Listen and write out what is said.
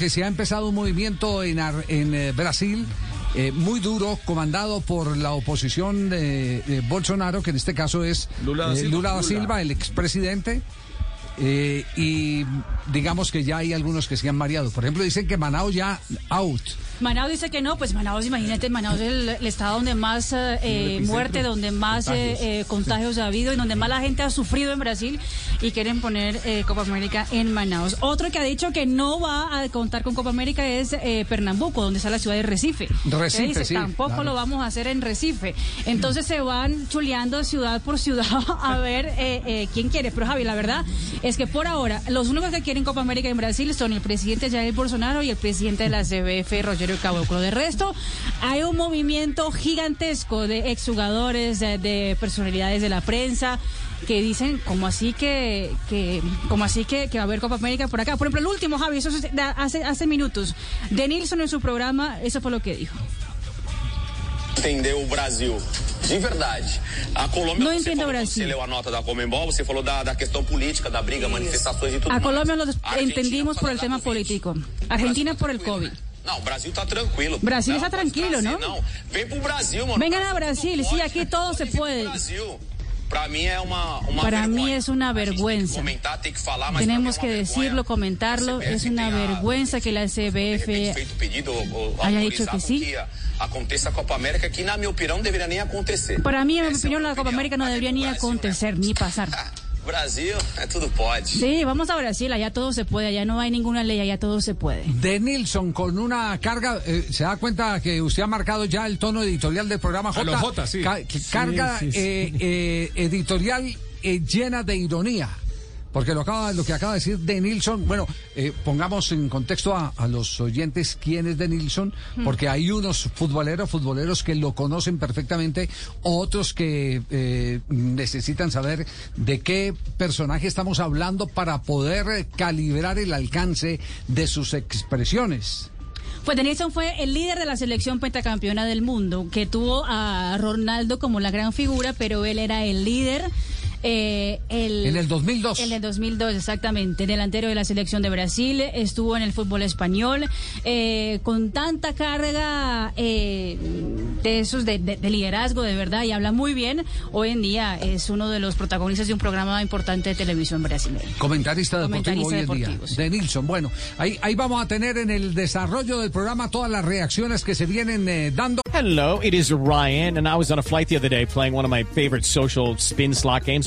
Que se ha empezado un movimiento en, Ar- en eh, Brasil eh, muy duro, comandado por la oposición de, de Bolsonaro, que en este caso es Lula da eh, Silva. Lula da Silva, el expresidente. Eh, y digamos que ya hay algunos que se han mareado. Por ejemplo, dicen que Manao ya out. Manaus dice que no, pues Manaus, imagínate, Manaus es el, el estado donde más eh, eh, muerte, donde más eh, eh, contagios ha habido y donde más la gente ha sufrido en Brasil y quieren poner eh, Copa América en Manaus. Otro que ha dicho que no va a contar con Copa América es Pernambuco, donde está la ciudad de Recife. Recife, dice, sí, Tampoco claro. lo vamos a hacer en Recife. Entonces se van chuleando ciudad por ciudad a ver quién quiere. Pero Javi, la verdad es que por ahora los únicos que quieren Copa América en Brasil son el presidente Jair Bolsonaro y el presidente de la CBF, Rogerio Caboclo. De resto, hay un movimiento gigantesco de exjugadores, de, de personalidades de la prensa que dicen como así que, como así que, va a haber Copa América por acá. Por ejemplo, el último, Javi, eso es hace, hace minutos. De Nilsson en su programa, eso fue lo que dijo. entender o Brasil. De verdade. A Colômbia, Não você entendo falou, Brasil. você leu a nota da Comembol, você falou da, da questão política, da briga, manifestações e tudo A mais. Lo A Argentina entendimos por el tema político. Argentina Brasil por el tranquilo, COVID. né? Não, o Brasil tá tranquilo. Brasil está tranquilo, trazer, ¿no? Vem pro Brasil, mano. Vengan a Brasil sí, aquí todo se puede. Brasil. Para mí es una A gente tem que vergüenza. tem que falar, mas Tenemos que decirlo, comentarlo. Es una vergüenza que la CBF haya dicho que sí. Copa América, que na minha opinião não deveria nem acontecer. Para mí, en mi opinión, la Copa. América no debería ni Brasil, acontecer, ni pasar. Brasil, é tudo pode. Sí, vamos a Brasil, allá todo se puede, allá no hay ninguna ley, allá todo se puede. De Nilsson con una carga, eh, se da cuenta que usted ha marcado ya el tono editorial del programa J. A los J, sí. Ca- que Sí, carga sí, sí. eh, eh, editorial eh, llena de ironía. Porque lo, acaba, lo que acaba de decir de Nilsson, bueno, eh, pongamos en contexto a, a los oyentes quién es de Nilsson, porque hay unos futboleros, futboleros que lo conocen perfectamente, otros que eh, necesitan saber de qué personaje estamos hablando para poder calibrar el alcance de sus expresiones. Pues Denilson fue el líder de la selección pentacampeona del mundo, que tuvo a Ronaldo como la gran figura, pero él era el líder. Eh, el, En el 2002. En el 2002, exactamente. Delantero de la selección de Brasil, estuvo en el fútbol español, eh, con tanta carga eh, de esos de, de- de liderazgo, de verdad, y habla muy bien. Hoy en día es uno de los protagonistas de un programa importante de televisión brasileña. Comentarista deportivo Comentarista hoy en día, deportivo, sí. de Nilsson. Bueno, ahí, ahí vamos a tener en el desarrollo del programa todas las reacciones que se vienen eh, dando. Hello, it is Ryan, and I was on a flight the other day playing one of my favorite social spin slot games